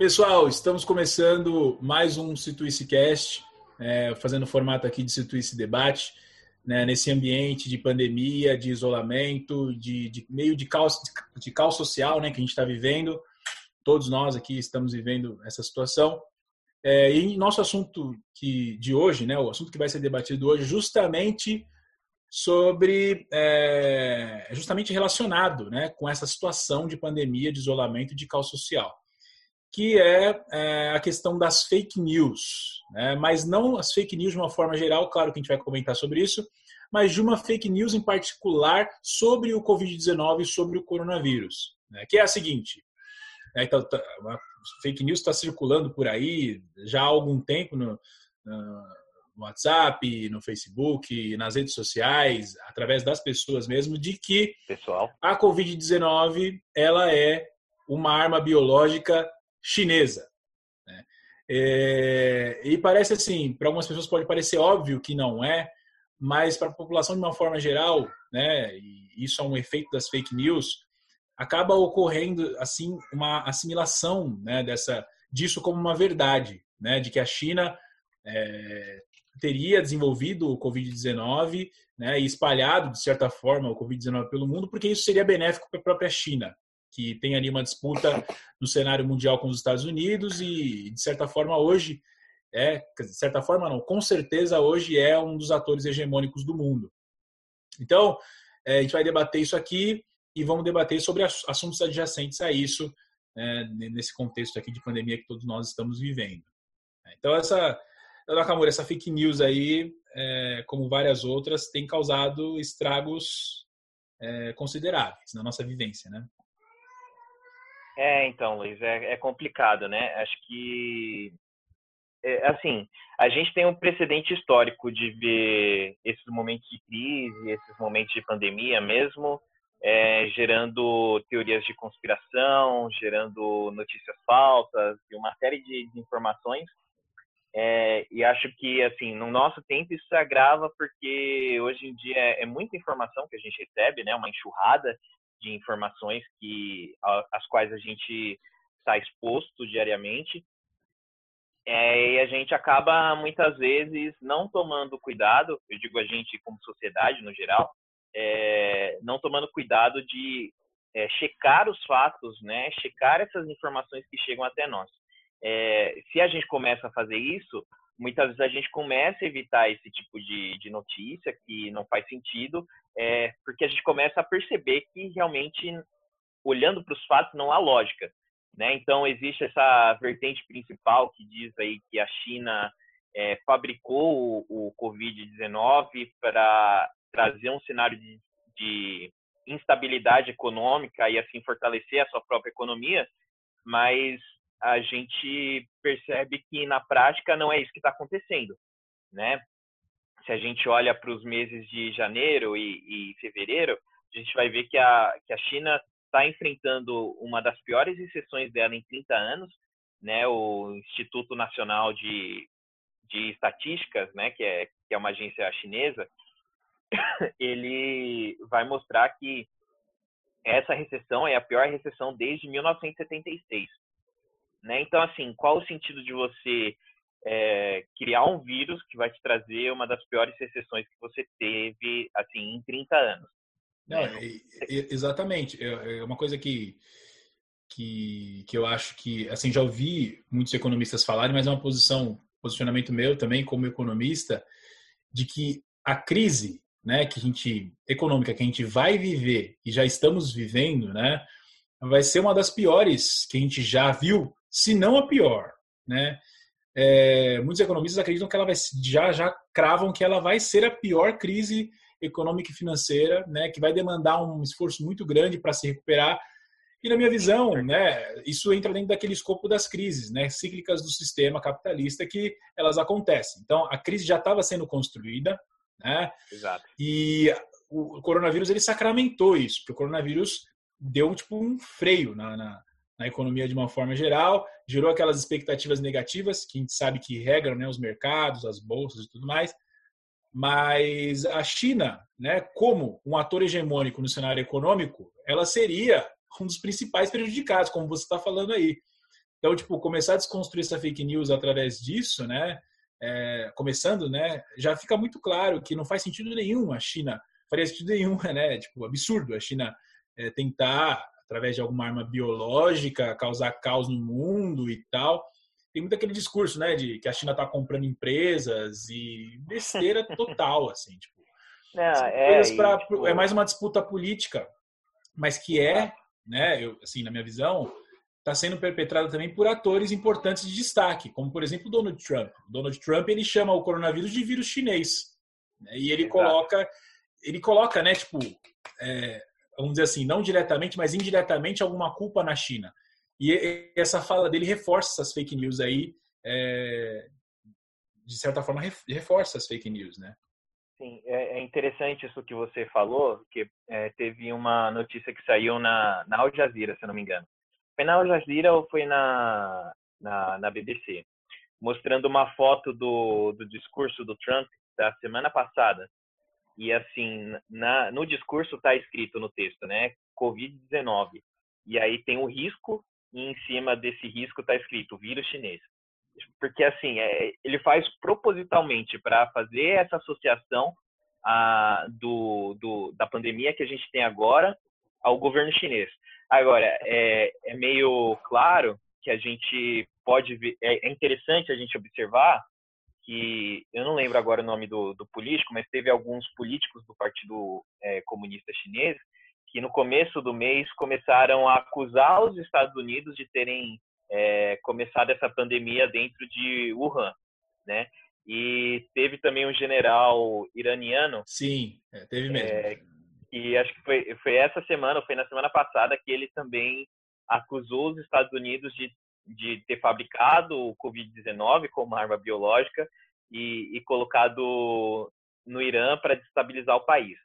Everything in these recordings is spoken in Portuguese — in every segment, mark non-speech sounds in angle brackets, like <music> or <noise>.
Pessoal, estamos começando mais um Situice Cast, é, fazendo formato aqui de Situice Debate, né, nesse ambiente de pandemia, de isolamento, de, de meio de caos, de caos social né, que a gente está vivendo. Todos nós aqui estamos vivendo essa situação. É, e nosso assunto que, de hoje, né, o assunto que vai ser debatido hoje, justamente sobre é, justamente relacionado né, com essa situação de pandemia, de isolamento e de caos social que é, é, a questão das fake news. Né? Mas não as fake news de uma forma geral, claro que a gente vai comentar sobre isso, mas de uma fake news em particular sobre o Covid-19 e sobre o coronavírus. Né? Que é a seguinte: né? então, tá, fake news está circulando por aí já há algum tempo no, no WhatsApp, no Facebook, nas redes sociais, através das pessoas mesmo, de que Pessoal. a Covid-19 ela é uma arma biológica chinesa. Né? É, e parece assim, para algumas pessoas pode parecer óbvio que não é, mas para a população de uma forma geral, né, e isso é um efeito das fake news, acaba ocorrendo assim uma assimilação né, dessa disso como uma verdade, né, de que a China é, teria desenvolvido o Covid-19 né, e espalhado de certa forma o Covid-19 pelo mundo, porque isso seria benéfico para a própria China que tem ali uma disputa no cenário mundial com os Estados Unidos e, de certa forma, hoje é, de certa forma não, com certeza hoje é um dos atores hegemônicos do mundo. Então, é, a gente vai debater isso aqui e vamos debater sobre assuntos adjacentes a isso, é, nesse contexto aqui de pandemia que todos nós estamos vivendo. Então, essa, Nakamura, essa fake news aí, é, como várias outras, tem causado estragos é, consideráveis na nossa vivência, né? É, então, Luiz, é, é complicado, né? Acho que, é, assim, a gente tem um precedente histórico de ver esses momentos de crise, esses momentos de pandemia mesmo, é, gerando teorias de conspiração, gerando notícias falsas e uma série de desinformações. É, e acho que, assim, no nosso tempo isso se agrava porque hoje em dia é muita informação que a gente recebe, né? Uma enxurrada de informações que às quais a gente está exposto diariamente é, e a gente acaba muitas vezes não tomando cuidado, eu digo a gente como sociedade no geral, é, não tomando cuidado de é, checar os fatos, né, checar essas informações que chegam até nós. É, se a gente começa a fazer isso, muitas vezes a gente começa a evitar esse tipo de, de notícia que não faz sentido, é, porque a gente começa a perceber que realmente, olhando para os fatos, não há lógica. Né? Então, existe essa vertente principal que diz aí que a China é, fabricou o, o Covid-19 para trazer um cenário de, de instabilidade econômica e assim fortalecer a sua própria economia, mas a gente percebe que na prática não é isso que está acontecendo, né? Se a gente olha para os meses de janeiro e, e, fevereiro, a gente vai ver que a, que a China está enfrentando uma das piores recessões dela em 30 anos, né? O Instituto Nacional de, de Estatísticas, né? Que é, que é uma agência chinesa, <coughs> ele vai mostrar que essa recessão é a pior recessão desde 1976. Né? Então, assim, qual o sentido de você é, criar um vírus que vai te trazer uma das piores recessões que você teve, assim, em 30 anos? Não, né? exatamente. É, é uma coisa que, que, que eu acho que, assim, já ouvi muitos economistas falarem, mas é uma posição, posicionamento meu também como economista, de que a crise, né, que a gente econômica que a gente vai viver e já estamos vivendo, né, vai ser uma das piores que a gente já viu se não a pior, né? É, muitos economistas acreditam que ela vai já já cravam que ela vai ser a pior crise econômica e financeira, né? Que vai demandar um esforço muito grande para se recuperar. E na minha visão, né, isso entra dentro daquele escopo das crises, né, cíclicas do sistema capitalista que elas acontecem. Então, a crise já estava sendo construída, né? Exato. E o coronavírus ele sacramentou isso, porque o coronavírus deu tipo um freio na, na na economia de uma forma geral, gerou aquelas expectativas negativas que a gente sabe que regram né, os mercados, as bolsas e tudo mais. Mas a China, né, como um ator hegemônico no cenário econômico, ela seria um dos principais prejudicados, como você está falando aí. Então, tipo, começar a desconstruir essa fake news através disso, né? É, começando, né? Já fica muito claro que não faz sentido nenhum a China, faria sentido nenhum, <laughs> né? Tipo, absurdo a China é, tentar, através de alguma arma biológica, causar caos no mundo e tal. Tem muito aquele discurso, né? De que a China está comprando empresas e besteira <laughs> total, assim, tipo. Não, é, pra, tipo... é mais uma disputa política, mas que é, né? Eu, assim, na minha visão, está sendo perpetrada também por atores importantes de destaque, como por exemplo Donald Trump. Donald Trump ele chama o coronavírus de vírus chinês né? e ele Exato. coloca, ele coloca, né, tipo, é, vamos dizer assim, não diretamente, mas indiretamente alguma culpa na China. E essa fala dele reforça essas fake news aí, é, de certa forma reforça as fake news, né? Sim, é, é interessante isso que você falou, que é, teve uma notícia que saiu na, na Al Jazeera, se eu não me engano, foi na Al Jazeera ou foi na, na, na BBC? Mostrando uma foto do, do discurso do Trump da semana passada. E assim, na, no discurso está escrito no texto, né? Covid-19. E aí tem o risco e em cima desse risco está escrito vírus chinês. Porque assim, é, ele faz propositalmente para fazer essa associação a, do, do, da pandemia que a gente tem agora ao governo chinês. Agora, é, é meio claro que a gente pode ver, é, é interessante a gente observar que, eu não lembro agora o nome do, do político, mas teve alguns políticos do Partido é, Comunista Chinês que no começo do mês começaram a acusar os Estados Unidos de terem é, começado essa pandemia dentro de Wuhan, né? E teve também um general iraniano. Sim, é, teve mesmo. É, e acho que foi, foi essa semana, foi na semana passada, que ele também acusou os Estados Unidos de, de ter fabricado o Covid-19 como arma biológica e, e colocado no Irã para destabilizar o país.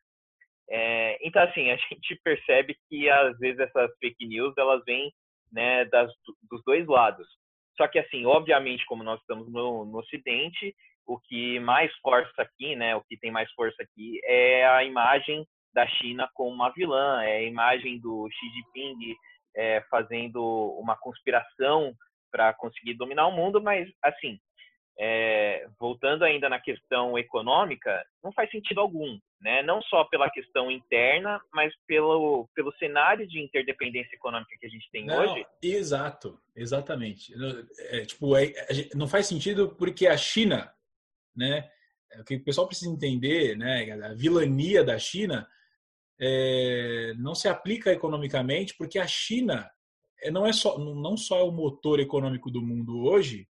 É, então, assim, a <laughs> gente percebe que às vezes essas fake news elas vêm né, das, dos dois lados. Só que, assim, obviamente, como nós estamos no, no Ocidente, o que mais força aqui, né, o que tem mais força aqui é a imagem da China como uma vilã, é a imagem do Xi Jinping é, fazendo uma conspiração para conseguir dominar o mundo, mas assim, é, voltando ainda na questão econômica, não faz sentido algum, né? Não só pela questão interna, mas pelo pelo cenário de interdependência econômica que a gente tem não, hoje. Exato, exatamente. É, tipo, é, não faz sentido porque a China, né? É o que o pessoal precisa entender, né? A vilania da China é, não se aplica economicamente, porque a China é, não é só não só é o motor econômico do mundo hoje,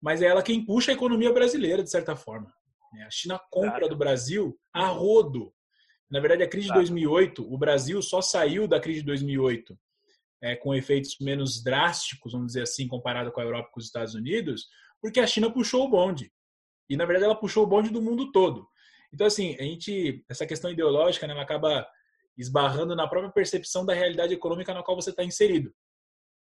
mas é ela quem puxa a economia brasileira de certa forma. Né? A China compra do Brasil a rodo. Na verdade, a crise de 2008, o Brasil só saiu da crise de 2008 é, com efeitos menos drásticos, vamos dizer assim, comparado com a Europa e com os Estados Unidos, porque a China puxou o bonde. E na verdade ela puxou o bonde do mundo todo. Então assim, a gente essa questão ideológica, né, ela acaba esbarrando na própria percepção da realidade econômica na qual você está inserido.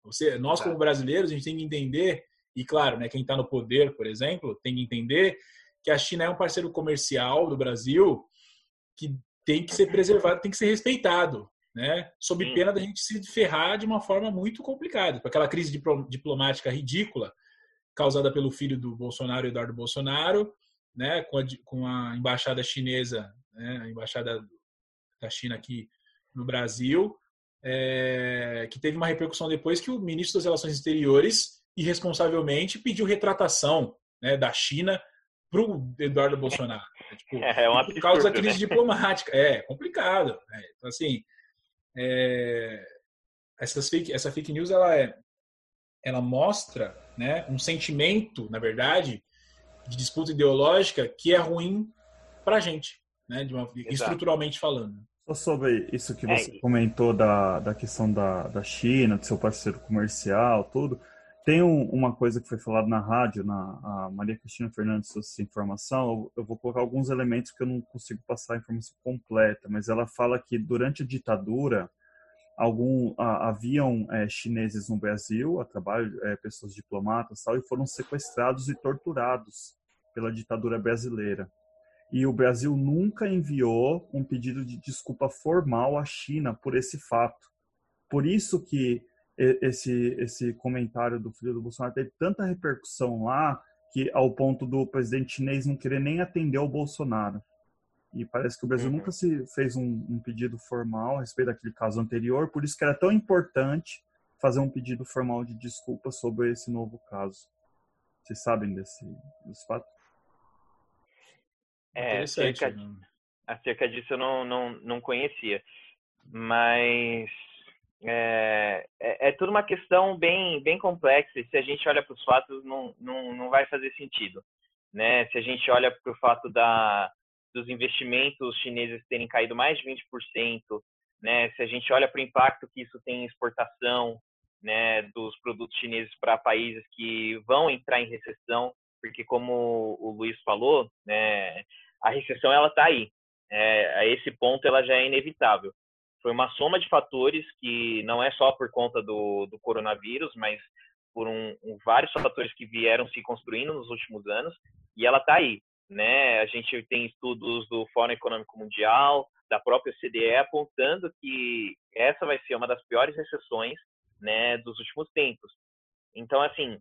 Você, nós como brasileiros, a gente tem que entender e claro, né, quem está no poder, por exemplo, tem que entender que a China é um parceiro comercial do Brasil que tem que ser preservado, tem que ser respeitado, né? Sob pena da gente se ferrar de uma forma muito complicada, com aquela crise diplomática ridícula causada pelo filho do Bolsonaro, Eduardo Bolsonaro, né? Com a, com a embaixada chinesa, né? A embaixada da China aqui no Brasil, é, que teve uma repercussão depois que o ministro das Relações Exteriores irresponsavelmente pediu retratação né, da China para o Eduardo Bolsonaro. É, tipo, <laughs> é um por causa da crise né? diplomática. É complicado. Né? Então, assim, é, essas fake, essa fake news ela, é, ela mostra né, um sentimento, na verdade, de disputa ideológica que é ruim para a gente né, de uma, estruturalmente falando. Só sobre isso que você é. comentou da, da questão da, da China, do seu parceiro comercial, tudo. Tem um, uma coisa que foi falada na rádio, na Maria Cristina Fernandes trouxe essa informação. Eu, eu, vou colocar alguns elementos que eu não consigo passar a informação completa, mas ela fala que durante a ditadura, algum haviam é, chineses no Brasil, a trabalho, é, pessoas diplomatas, tal, e foram sequestrados e torturados pela ditadura brasileira e o Brasil nunca enviou um pedido de desculpa formal à China por esse fato. Por isso que esse, esse comentário do filho do Bolsonaro teve tanta repercussão lá que ao ponto do presidente chinês não querer nem atender ao Bolsonaro. E parece que o Brasil uhum. nunca se fez um, um, pedido formal a respeito daquele caso anterior, por isso que era tão importante fazer um pedido formal de desculpa sobre esse novo caso. Vocês sabem desse, desse fato? É, acerca, né? acerca disso eu não, não, não conhecia. Mas é, é, é, tudo uma questão bem, bem complexa e se a gente olha para os fatos não, não, não vai fazer sentido. Né? Se a gente olha para o fato da, dos investimentos chineses terem caído mais de 20%, né? se a gente olha para o impacto que isso tem em exportação né, dos produtos chineses para países que vão entrar em recessão, porque como o Luiz falou, né, a recessão ela está aí. É, a esse ponto ela já é inevitável foi uma soma de fatores que não é só por conta do, do coronavírus, mas por um, um, vários fatores que vieram se construindo nos últimos anos e ela está aí, né? A gente tem estudos do Fórum Econômico Mundial, da própria CDE apontando que essa vai ser uma das piores recessões, né, dos últimos tempos. Então, assim,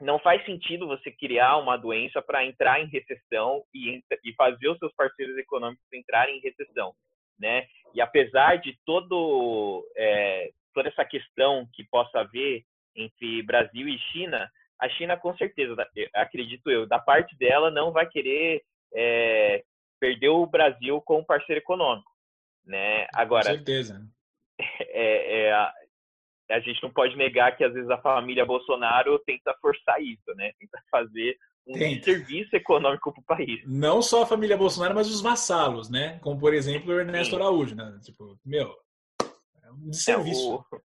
não faz sentido você criar uma doença para entrar em recessão e, e fazer os seus parceiros econômicos entrarem em recessão né? E apesar de todo é, toda essa questão que possa haver entre Brasil e China, a China com certeza, acredito eu, da parte dela não vai querer é, perder o Brasil como parceiro econômico, né? Agora, com certeza. <laughs> É, é, a, a gente não pode negar que às vezes a família Bolsonaro tenta forçar isso, né? Tenta fazer um Tem. serviço econômico para o país. Não só a família Bolsonaro, mas os vassalos, né? Como, por exemplo, o Ernesto Sim. Araújo, né? Tipo, meu, é um desserviço. É o,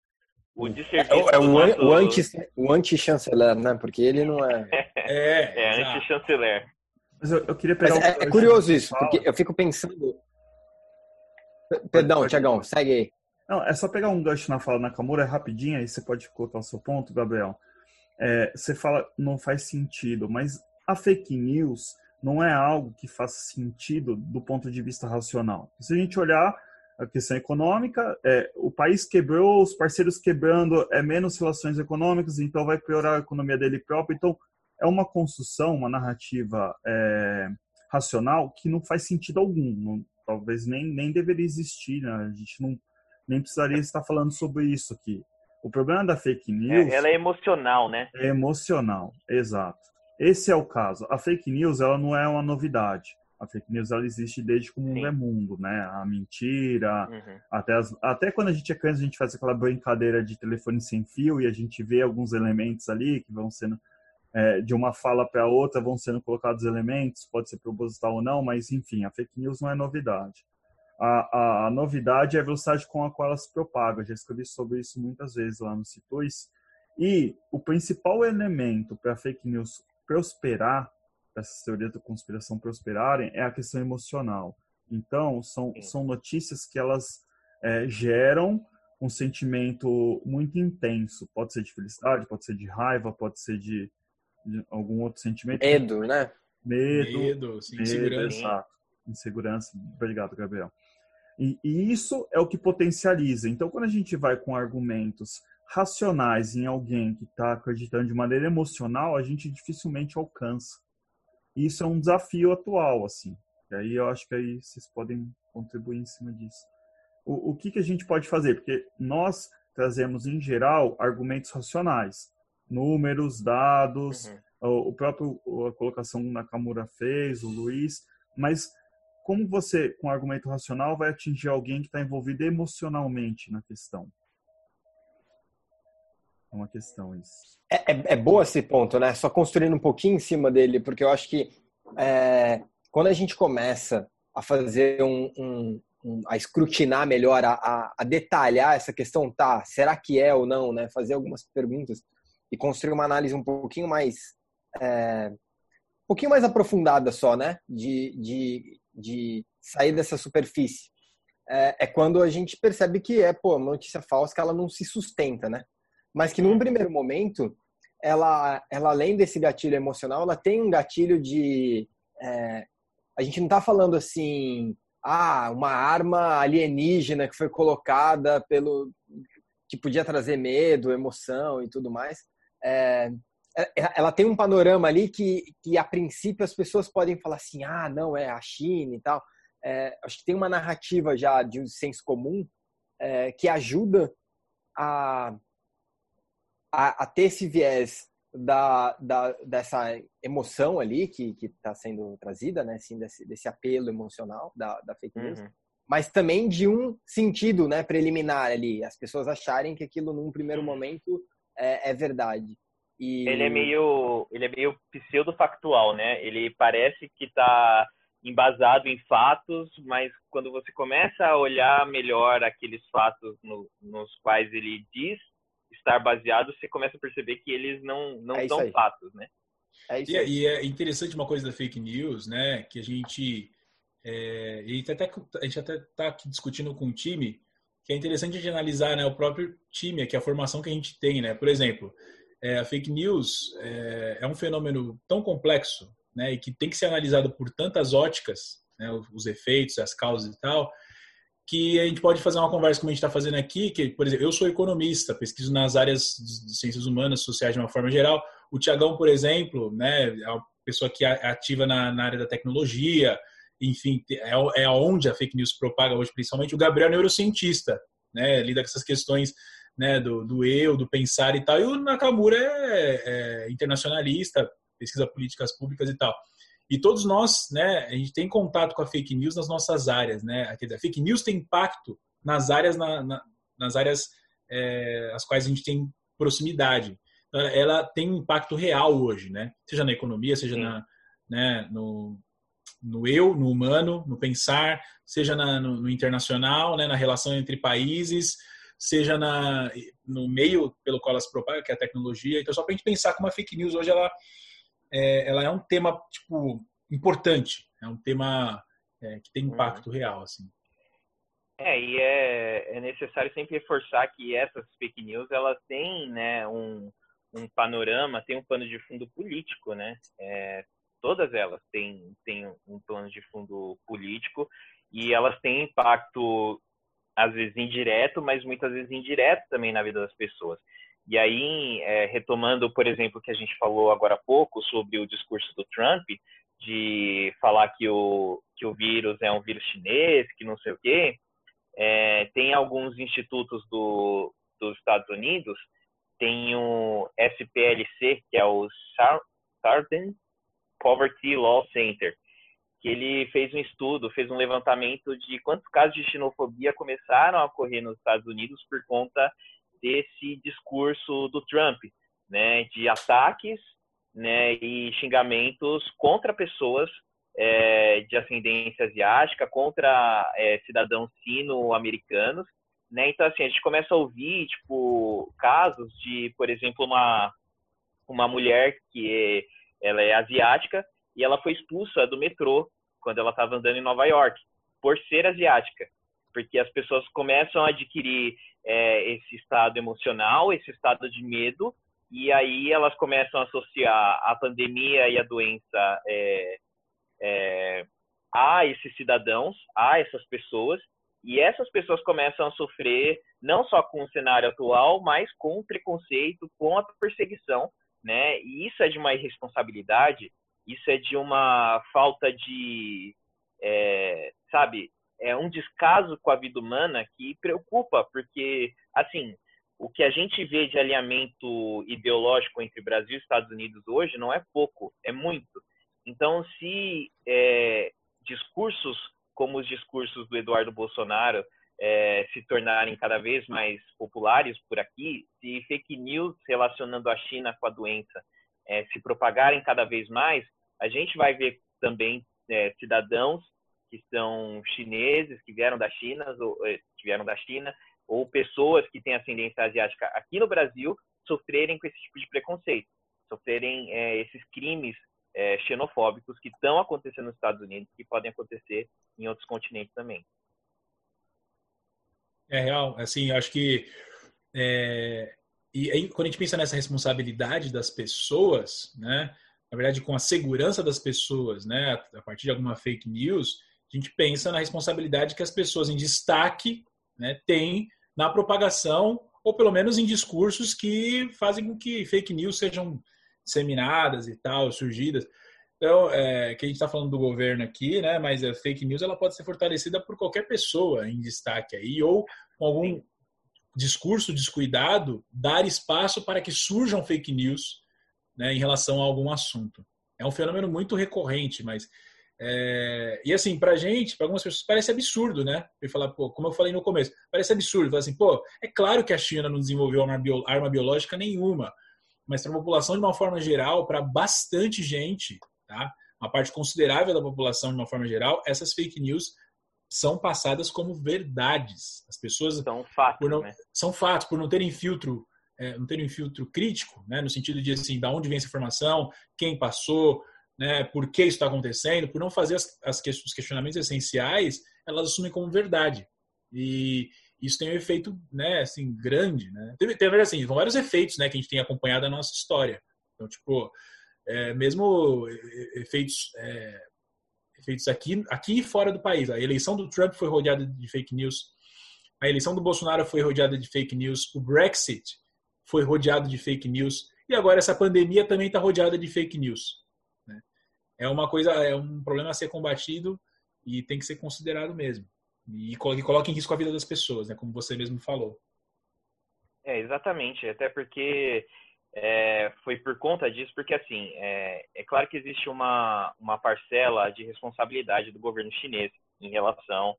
o desserviço é, é um, nosso... o, anti, o anti-chanceler, né? Porque ele não é... É, é anti-chanceler. Mas eu, eu, queria pegar... é, é curioso isso, porque eu fico pensando... Perdão, Tiagão, segue aí. Não, é só pegar um gancho na fala Nakamura, é rapidinho, aí você pode colocar o seu ponto, Gabriel é, você fala não faz sentido, mas a fake news não é algo que faça sentido do ponto de vista racional. Se a gente olhar a questão econômica, é, o país quebrou, os parceiros quebrando, é menos relações econômicas, então vai piorar a economia dele próprio. Então, é uma construção, uma narrativa é, racional que não faz sentido algum. Não, talvez nem, nem deveria existir, né? A gente não, nem precisaria estar falando sobre isso aqui. O problema da fake é, news. É, ela é emocional, né? É emocional, exato. Esse é o caso. A fake news ela não é uma novidade. A fake news ela existe desde que o mundo Sim. é mundo, né? A mentira, uhum. até, as, até quando a gente é criança, a gente faz aquela brincadeira de telefone sem fio e a gente vê alguns elementos ali que vão sendo é, de uma fala para outra vão sendo colocados elementos, pode ser proposital ou não, mas enfim, a fake news não é novidade a, a, a, novidade é a velocidade com a qual ela se propaga. Já escrevi sobre isso muitas vezes lá no Citus. E o principal elemento para a fake news prosperar, essas teorias da conspiração prosperarem, é a questão emocional. Então, são, são notícias que elas é, geram um sentimento muito intenso. Pode ser de felicidade, pode ser de raiva, pode ser de, de algum outro sentimento. Medo, né? Medo, medo, sim, medo insegurança. Exato. Insegurança. Obrigado, Gabriel. E, e isso é o que potencializa. Então, quando a gente vai com argumentos racionais em alguém que está acreditando de maneira emocional, a gente dificilmente alcança. Isso é um desafio atual, assim. E aí eu acho que aí vocês podem contribuir em cima disso. O, o que, que a gente pode fazer? Porque nós trazemos, em geral, argumentos racionais. Números, dados, uhum. o, o próprio a colocação na Nakamura fez, o Luiz, mas como você, com argumento racional, vai atingir alguém que está envolvido emocionalmente na questão? É uma questão isso. É, é, é boa esse ponto, né? Só construindo um pouquinho em cima dele, porque eu acho que é, quando a gente começa a fazer um, um, um a escrutinar melhor, a, a, a, detalhar essa questão, tá? Será que é ou não, né? Fazer algumas perguntas e construir uma análise um pouquinho mais é, um pouquinho mais aprofundada só, né? De, de de sair dessa superfície, é, é, quando a gente percebe que é, pô, uma notícia falsa que ela não se sustenta, né? Mas que num primeiro momento, ela, ela além desse gatilho emocional, ela tem um gatilho de... É, a gente não está falando assim, ah, uma arma alienígena que foi colocada pelo... que podia trazer medo, emoção e tudo mais. É, é, ela tem um panorama ali que, que, a princípio, as pessoas podem falar assim: ah, não, é a China e tal. É, acho que tem uma narrativa já de um senso comum é, que ajuda a, a, a, ter esse viés da, da, dessa emoção ali que está sendo trazida, né? Assim, desse, desse apelo emocional da, da fake news. Uhum mas também de um sentido né, preliminar ali, as pessoas acharem que aquilo num primeiro momento é, é verdade. E... Ele é meio, ele é meio pseudo-factual, né? Ele parece que está embasado em fatos, mas quando você começa a olhar melhor aqueles fatos no, nos quais ele diz estar baseado, você começa a perceber que eles não, não é são fatos, né? É isso e, e, é interessante uma coisa da fake news, né? Que a gente é, e até, a gente até está aqui discutindo com o time que é interessante de analisar né, o próprio time, que é a formação que a gente tem. Né? Por exemplo, é, a fake news é, é, um fenômeno tão complexo né, e que tem que ser analisado por tantas óticas, né, os efeitos, as causas e tal, que a gente pode fazer uma conversa como a gente está fazendo aqui, que, por exemplo, eu sou economista, pesquiso nas áreas de ciências humanas, sociais de uma forma geral. O Tiagão, por exemplo, né, é uma pessoa que é ativa na, na área da tecnologia, enfim, é, é onde a fake news propaga hoje, principalmente. O Gabriel é neurocientista, né, lida com essas questões né, do, do eu, do pensar e tal. E o Nakamura é, é internacionalista, pesquisa políticas públicas e tal. E todos nós, né, a gente tem contato com a fake news nas nossas áreas, né? A fake news tem impacto nas áreas, na, na, nas áreas é, as quais a gente tem proximidade. Então, ela tem um impacto real hoje, né? Seja na economia, seja na, né, no, no eu, no humano, no pensar, seja na, no, no, internacional, né, na relação entre países, seja na, no meio pelo qual ela se propaga, que é a tecnologia. Então, só para a gente pensar como a fake news hoje ela é, ela é um tema tipo importante, é um tema é, que tem impacto uhum. real, assim. É, e é, é necessário sempre reforçar que essas fake news elas têm, né, um, um panorama, tem um pano de fundo político, né? É, todas elas têm, têm um plano de fundo político e elas têm impacto, às vezes indireto, mas muitas vezes indireto também na vida das pessoas. E aí, é, retomando, por exemplo, o que a gente falou agora há pouco sobre o discurso do Trump, de falar que o, que o vírus é um vírus chinês, que não sei o quê, é, tem alguns institutos do, dos Estados Unidos, tem o SPLC, que é o Southern Poverty Law Center, que ele fez um estudo, fez um levantamento de quantos casos de xenofobia começaram a ocorrer nos Estados Unidos por conta desse discurso do Trump, né, de ataques, né, e xingamentos contra pessoas é, de ascendência asiática, contra é, cidadãos sino-americanos, né? Então assim a gente começa a ouvir tipo casos de, por exemplo, uma uma mulher que é ela é asiática e ela foi expulsa do metrô quando ela estava andando em Nova York por ser asiática, porque as pessoas começam a adquirir é, esse estado emocional, esse estado de medo, e aí elas começam a associar a pandemia e a doença é, é, a esses cidadãos, a essas pessoas, e essas pessoas começam a sofrer não só com o cenário atual, mas com o preconceito, com a perseguição né? E isso é de uma irresponsabilidade, isso é de uma falta de, é, sabe, é um descaso com a vida humana que preocupa, porque, assim, o que a gente vê de alinhamento ideológico entre Brasil e Estados Unidos hoje não é pouco, é muito. Então, se é, discursos como os discursos do Eduardo Bolsonaro é, se tornarem cada vez mais populares por aqui, se fake news relacionando a China com a doença é, se propagarem cada vez mais, a gente vai ver também é, cidadãos que são chineses, que vieram da China, ou, é, que vieram da China, ou pessoas que têm ascendência asiática aqui no Brasil sofrerem com esse tipo de preconceito, sofrerem é, esses crimes é, xenofóbicos que estão acontecendo nos Estados Unidos, que podem acontecer em outros continentes também. É real, assim, acho que é, e aí, quando a gente pensa nessa responsabilidade das pessoas, né, na verdade com a segurança das pessoas, né, a partir de alguma fake news, a gente pensa na responsabilidade que as pessoas em destaque, né, têm na propagação ou pelo menos em discursos que fazem com que fake news sejam disseminadas e tal, surgidas. Então, é, que a gente está falando do governo aqui, né? Mas a fake news ela pode ser fortalecida por qualquer pessoa em destaque aí, ou com algum discurso descuidado, dar espaço para que surjam fake news né, em relação a algum assunto. É um fenômeno muito recorrente, mas é, e assim, pra gente, para algumas pessoas, parece absurdo, né? Eu falar, pô, como eu falei no começo, parece absurdo. Falar assim, pô, é claro que a China não desenvolveu arma biológica nenhuma, mas para a população de uma forma geral, para bastante gente, tá? Uma parte considerável da população de uma forma geral, essas fake news são passadas como verdades. As pessoas são fatos, não, né? são fatos por não terem filtro, é, não terem filtro crítico, né? No sentido de assim, da onde vem essa informação, quem passou, né? Por que isso está acontecendo, por não fazer as, as, os questionamentos essenciais, elas assumem como verdade. E isso tem um efeito, né? Assim, grande, né? Tem, tem assim, vários efeitos, né? Que a gente tem acompanhado na nossa história. Então, tipo é, mesmo efeitos, é, efeitos aqui, aqui e fora do país. A eleição do Trump foi rodeada de fake news, a eleição do Bolsonaro foi rodeada de fake news, o Brexit foi rodeado de fake news, e agora essa pandemia também está rodeada de fake news. É uma coisa, é um problema a ser combatido e tem que ser considerado mesmo. E coloca em risco a vida das pessoas, né? como você mesmo falou. É, exatamente. Até porque é, foi por conta disso, porque assim, é, é, claro que existe uma, uma parcela de responsabilidade do governo chinês em relação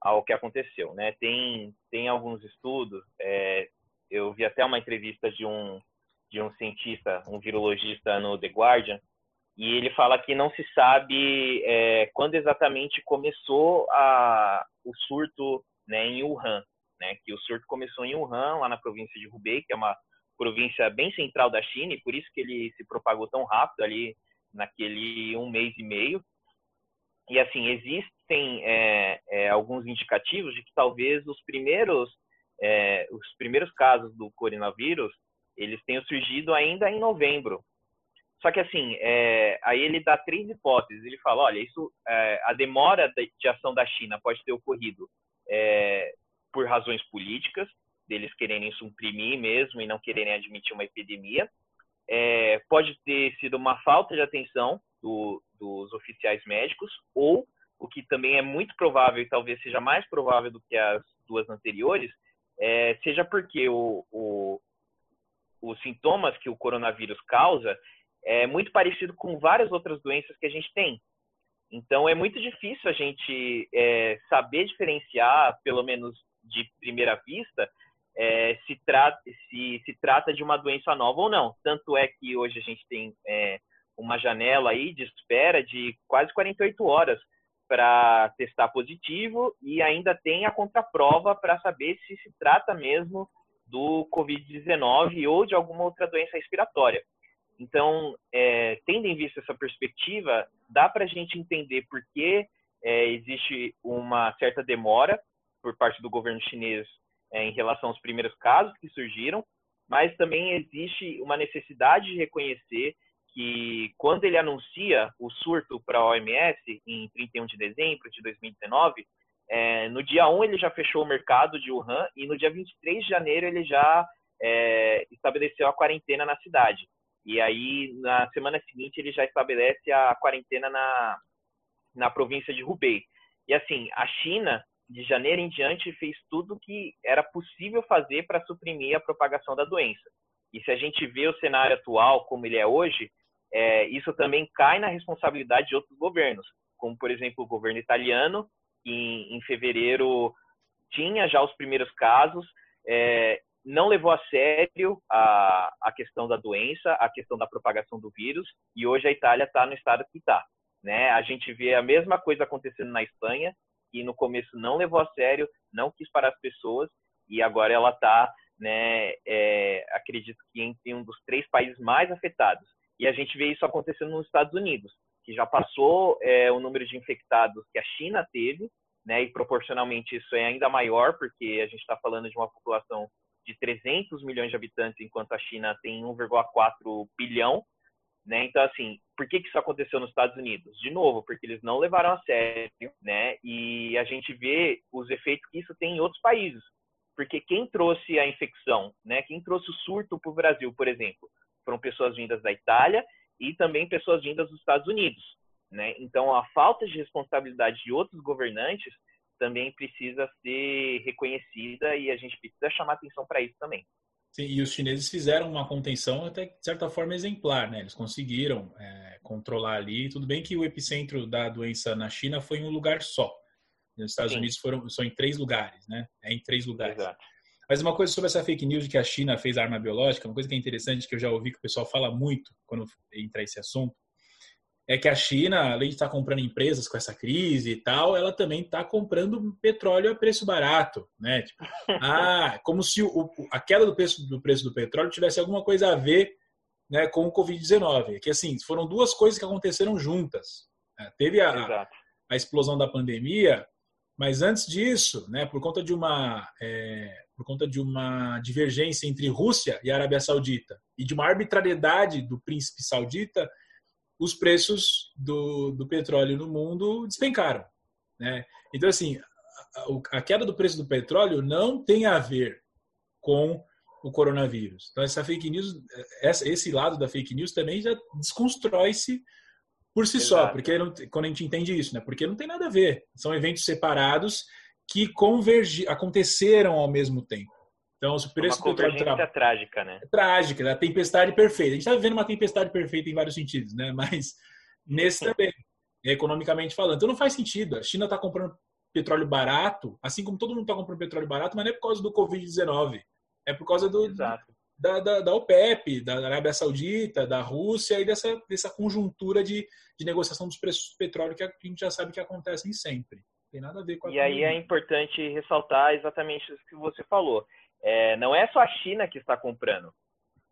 ao que aconteceu, né? Tem, tem alguns estudos, é, eu vi até uma entrevista de um, de um cientista, um virologista no The Guardian, e ele fala que não se sabe é, quando exatamente começou a, o surto né, em Wuhan, né? Que o surto começou em Wuhan, lá na província de Hubei, que é uma província bem central da China, e por isso que ele se propagou tão rápido ali naquele um mês e meio. E assim, existem é, é, alguns indicativos de que talvez os primeiros, é, os primeiros casos do coronavírus, eles tenham surgido ainda em novembro. Só que assim, é, aí ele dá três hipóteses. Ele fala, olha, isso, é, a demora de ação da China pode ter ocorrido é, por razões políticas, deles quererem suprimir mesmo e não quererem admitir uma epidemia. É, pode ter sido uma falta de atenção do, dos oficiais médicos, ou, o que também é muito provável e talvez seja mais provável do que as duas anteriores, é, seja porque o, o, os sintomas que o coronavírus causa é muito parecido com várias outras doenças que a gente tem. Então, é muito difícil a gente é, saber diferenciar, pelo menos de primeira vista, é, se, trata, se, se trata de uma doença nova ou não. Tanto é que hoje a gente tem é, uma janela aí de espera de quase 48 horas para testar positivo e ainda tem a contraprova para saber se se trata mesmo do Covid-19 ou de alguma outra doença respiratória. Então, é, tendo em vista essa perspectiva, dá para a gente entender por que é, existe uma certa demora por parte do governo chinês é, em relação aos primeiros casos que surgiram, mas também existe uma necessidade de reconhecer que quando ele anuncia o surto para a OMS em 31 de dezembro de 2019, é, no dia 1 ele já fechou o mercado de Wuhan e no dia 23 de janeiro ele já é, estabeleceu a quarentena na cidade. E aí, na semana seguinte, ele já estabelece a quarentena na, na província de Hubei. E assim, a China de janeiro em diante, fez tudo que era possível fazer para suprimir a propagação da doença. E se a gente vê o cenário atual como ele é hoje, é, isso também cai na responsabilidade de outros governos, como, por exemplo, o governo italiano, que em, em fevereiro tinha já os primeiros casos, é, não levou a sério a, a questão da doença, a questão da propagação do vírus, e hoje a Itália está no estado que está. Né? A gente vê a mesma coisa acontecendo na Espanha, que no começo não levou a sério, não quis parar as pessoas e agora ela está, né, é, acredito que entre um dos três países mais afetados. E a gente vê isso acontecendo nos Estados Unidos, que já passou é, o número de infectados que a China teve, né, e proporcionalmente isso é ainda maior, porque a gente está falando de uma população de 300 milhões de habitantes, enquanto a China tem 1,4 bilhão. Né? Então, assim, por que, que isso aconteceu nos Estados Unidos? De novo, porque eles não levaram a sério, né? E a gente vê os efeitos que isso tem em outros países. porque quem trouxe a infecção, né, quem trouxe o surto para o Brasil, por exemplo, foram pessoas vindas da Itália e também pessoas vindas dos Estados Unidos. Né? Então, a falta de responsabilidade de outros governantes também precisa ser reconhecida e a gente precisa chamar atenção para isso também. Sim, e os chineses fizeram uma contenção até de certa forma exemplar, né? Eles conseguiram é, controlar ali. Tudo bem que o epicentro da doença na China foi em um lugar só. Nos Estados Sim. Unidos foram são em três lugares, né? É em três lugares. Exato. Mas uma coisa sobre essa fake news de que a China fez arma biológica, uma coisa que é interessante que eu já ouvi que o pessoal fala muito quando entra esse assunto, é que a China, além de estar comprando empresas com essa crise e tal, ela também está comprando petróleo a preço barato, né? Tipo, <laughs> ah, como se o, a queda do preço, do preço do petróleo tivesse alguma coisa a ver né, com o Covid-19. Que assim, foram duas coisas que aconteceram juntas. Né? Teve a, a, explosão da pandemia, mas antes disso, né, por conta de uma é, por conta de uma divergência entre Rússia e Arábia Saudita e de uma arbitrariedade do príncipe saudita, os preços do, do petróleo no mundo despencaram. Né? Então, assim, a, a, queda do preço do petróleo não tem a ver com o coronavírus. Então, essa fake news, essa, esse lado da fake news também já desconstrói-se por si Exato. só, porque não, quando a gente entende isso, né? Porque não tem nada a ver. São eventos separados que convergi, aconteceram ao mesmo tempo. Então, o preço uma do petróleo trágica, né? É trágica, né? a tempestade perfeita. A gente está vivendo uma tempestade perfeita em vários sentidos, né? Mas nesse também, economicamente falando. Então não faz sentido. A China está comprando petróleo barato, assim como todo mundo está comprando petróleo barato, mas não é por causa do Covid-19. É por causa do, da, da, da, OPEP, da Arábia Saudita, da Rússia e dessa, dessa conjuntura de, de negociação dos preços do petróleo que a gente já sabe que acontecem sempre. Tem nada a ver com a E aí é importante ressaltar exatamente o que você falou. É, não é só a China que está comprando.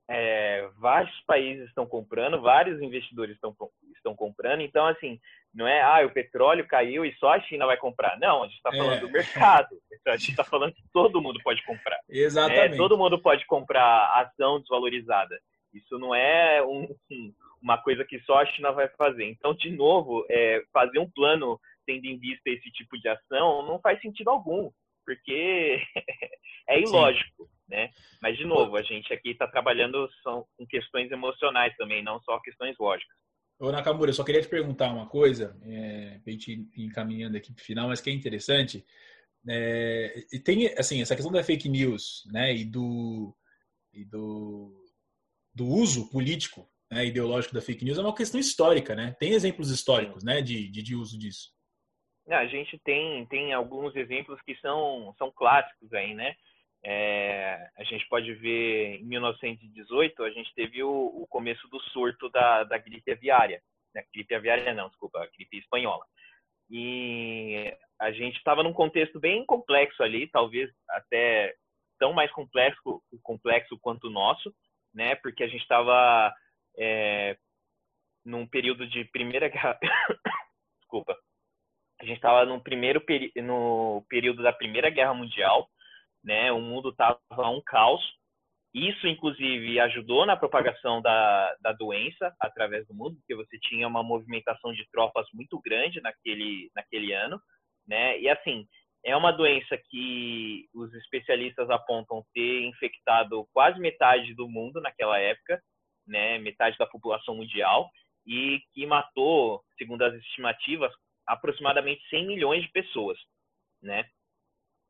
É, vários países estão comprando, vários investidores estão, estão comprando. Então, assim, não é, ah, o petróleo caiu e só a China vai comprar. Não, a gente está falando é. do mercado. A gente está falando que todo mundo pode comprar. <laughs> Exatamente. É, todo mundo pode comprar ação desvalorizada. Isso não é um, uma coisa que só a China vai fazer. Então, de novo, é, fazer um plano tendo em vista esse tipo de ação não faz sentido algum porque <laughs> é ilógico, Sim. né? Mas, de novo, a gente aqui está trabalhando são, com questões emocionais também, não só questões lógicas. Ô, Nakamura, eu só queria te perguntar uma coisa, é, a gente ir encaminhando aqui para o final, mas que é interessante. É, e tem, assim, essa questão da fake news, né, e do, e do, do uso político, né, ideológico da fake news é uma questão histórica, né? Tem exemplos históricos, né, de, de, de uso disso. A gente tem, tem alguns exemplos que são, são clássicos aí, né? É, a gente pode ver em 1918 a gente teve o, o começo do surto da, da gripe aviária, né? gripe aviária não, desculpa, a gripe espanhola. E a gente estava num contexto bem complexo ali, talvez até tão mais complexo, complexo quanto o nosso, né? Porque a gente estava é, num período de primeira guerra, <coughs> desculpa, a gente estava no primeiro no período da Primeira Guerra Mundial, né? O mundo estava um caos. Isso, inclusive, ajudou na propagação da, da doença através do mundo, porque você tinha uma movimentação de tropas muito grande naquele, naquele ano, né? E assim, é uma doença que os especialistas apontam ter infectado quase metade do mundo naquela época, né? Metade da população mundial e que matou, segundo as estimativas, aproximadamente 100 milhões de pessoas, né?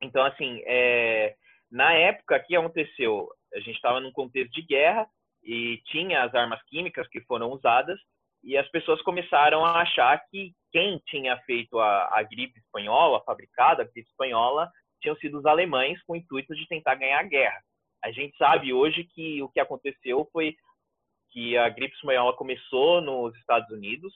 Então, assim, é, na época que aconteceu, a gente estava num contexto de guerra e tinha as armas químicas que foram usadas e as pessoas começaram a achar que quem tinha feito a, a gripe espanhola, fabricada a gripe espanhola, tinham sido os alemães com o intuito de tentar ganhar a guerra. A gente sabe hoje que o que aconteceu foi que a gripe espanhola começou nos Estados Unidos,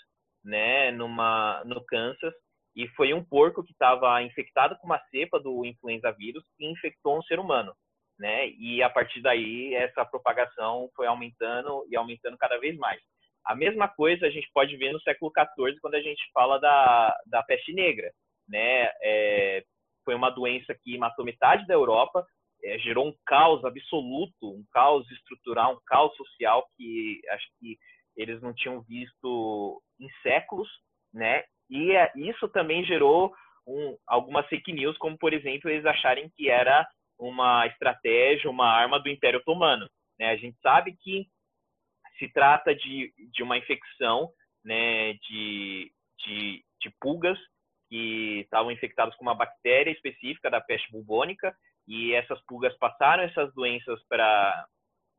né, numa, no Kansas, e foi um porco que estava infectado com uma cepa do influenza vírus e infectou um ser humano, né? E a partir daí essa propagação foi aumentando e aumentando cada vez mais. A mesma coisa a gente pode ver no século XIV quando a gente fala da, da peste negra, né? É, foi uma doença que matou metade da Europa, é, gerou um caos absoluto, um caos estrutural, um caos social que acho que eles não tinham visto em séculos, né? E é, isso também gerou um, algumas fake news, como por exemplo eles acharem que era uma estratégia, uma arma do Império Otomano. Né? A gente sabe que se trata de, de uma infecção né, de, de, de pulgas que estavam infectadas com uma bactéria específica da peste bubônica e essas pulgas passaram essas doenças para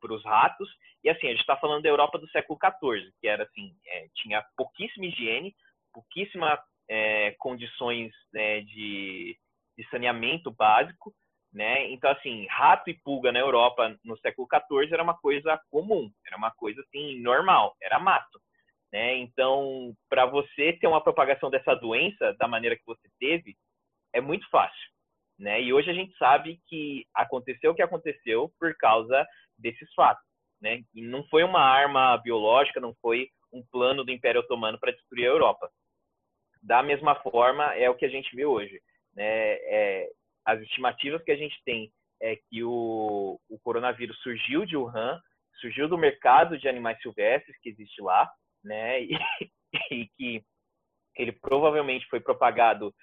para os ratos e assim a gente está falando da Europa do século XIV que era assim é, tinha pouquíssima higiene pouquíssima é, condições né, de, de saneamento básico né? Então, assim, rato e pulga na Europa no século XIV era uma coisa comum, era uma coisa assim normal, era mato. Né? Então, para você ter uma propagação dessa doença da maneira que você teve, é muito fácil. Né? E hoje a gente sabe que aconteceu o que aconteceu por causa desses fatos. Né? E não foi uma arma biológica, não foi um plano do Império Otomano para destruir a Europa. Da mesma forma, é o que a gente vê hoje. Né? É, as estimativas que a gente tem é que o, o coronavírus surgiu de Wuhan, surgiu do mercado de animais silvestres que existe lá, né? <laughs> E, e que ele provavelmente foi propagado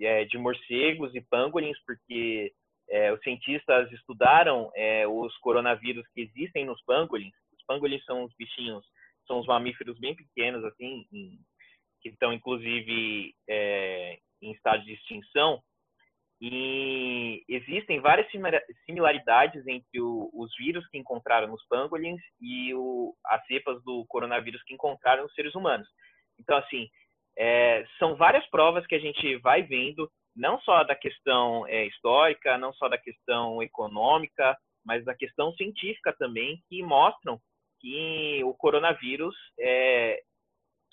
é, de morcegos e pangolins, porque é, os cientistas estudaram é, os coronavírus que existem nos pangolins. Os pangolins são os bichinhos, são os mamíferos bem pequenos, assim, em, que estão inclusive é, em estado de extinção. E existem várias similaridades entre o, os vírus que encontraram nos pangolins e o, as cepas do coronavírus que encontraram nos seres humanos. Então, assim, é, são várias provas que a gente vai vendo, não só da questão é, histórica, não só da questão econômica, mas da questão científica também, que mostram que o coronavírus é,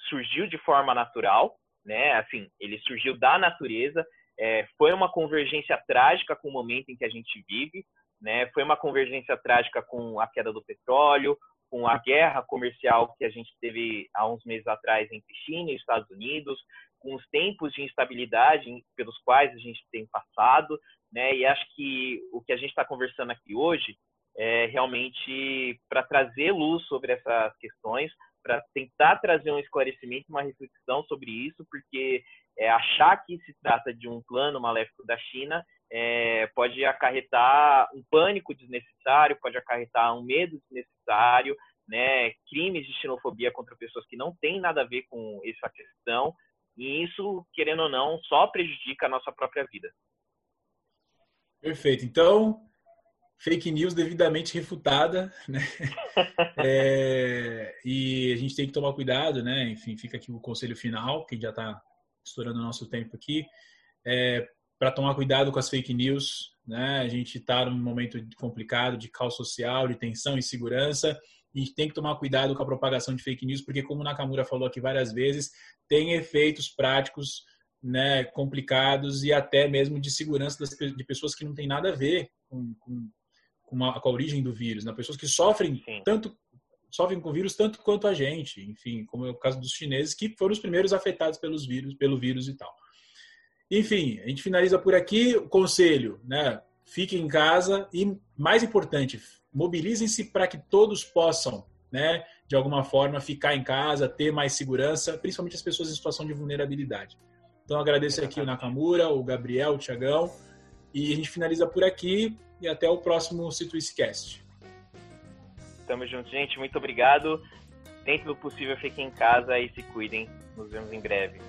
surgiu de forma natural, né? Assim, ele surgiu da natureza é, foi uma convergência trágica com o momento em que a gente vive, né? Foi uma convergência trágica com a queda do petróleo, com a guerra comercial que a gente teve há uns meses atrás entre China e Estados Unidos, com os tempos de instabilidade pelos quais a gente tem passado, né? E acho que o que a gente está conversando aqui hoje é realmente para trazer luz sobre essas questões, para tentar trazer um esclarecimento, uma reflexão sobre isso, porque é, achar que se trata de um plano maléfico da China é, pode acarretar um pânico desnecessário, pode acarretar um medo desnecessário, né, crimes de xenofobia contra pessoas que não têm nada a ver com essa questão, e isso, querendo ou não, só prejudica a nossa própria vida. Perfeito. Então, fake news devidamente refutada, né? <laughs> é, e a gente tem que tomar cuidado, né? Enfim, fica aqui o conselho final, que já está estourando o nosso tempo aqui, é, para tomar cuidado com as fake news. Né? A gente está num momento complicado de caos social, de tensão e segurança. E a gente tem que tomar cuidado com a propagação de fake news, porque, como o Nakamura falou aqui várias vezes, tem efeitos práticos né, complicados e até mesmo de segurança das, de pessoas que não têm nada a ver com, com, com, a, com a origem do vírus, né? pessoas que sofrem Sim. tanto sofrem com vírus tanto quanto a gente, enfim, como é o caso dos chineses, que foram os primeiros afetados pelos vírus, pelo vírus e tal. Enfim, a gente finaliza por aqui. O conselho, né? Fiquem em casa e, mais importante, mobilizem-se para que todos possam, né, de alguma forma, ficar em casa, ter mais segurança, principalmente as pessoas em situação de vulnerabilidade. Então, agradeço aqui o Nakamura, o Gabriel, o Tiagão, e a gente finaliza por aqui e até o próximo Cast. Tamo junto, gente. Muito obrigado. Dentro do possível, fiquem em casa e se cuidem. Nos vemos em breve.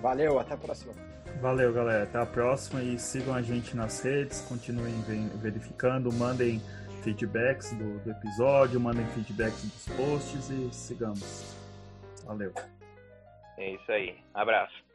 Valeu, até a próxima. Valeu, galera. Até a próxima e sigam a gente nas redes, continuem verificando, mandem feedbacks do, do episódio, mandem feedbacks dos posts e sigamos. Valeu. É isso aí. Abraço.